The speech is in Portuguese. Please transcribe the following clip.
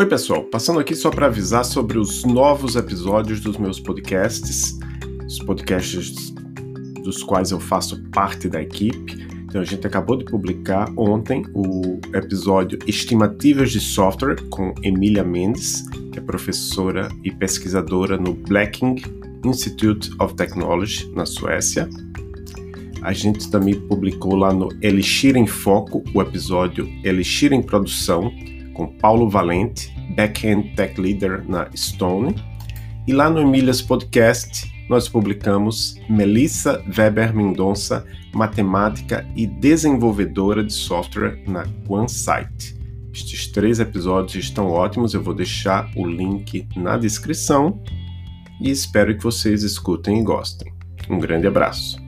Oi, pessoal. Passando aqui só para avisar sobre os novos episódios dos meus podcasts, os podcasts dos quais eu faço parte da equipe. Então, a gente acabou de publicar ontem o episódio Estimativas de Software com Emília Mendes, que é professora e pesquisadora no Blacking Institute of Technology, na Suécia. A gente também publicou lá no Elixir em Foco o episódio Elixir em Produção, com Paulo Valente, Backend Tech Leader na Stone. E lá no Emílias Podcast, nós publicamos Melissa Weber Mendonça, matemática e desenvolvedora de software na OneSite. Estes três episódios estão ótimos, eu vou deixar o link na descrição e espero que vocês escutem e gostem. Um grande abraço.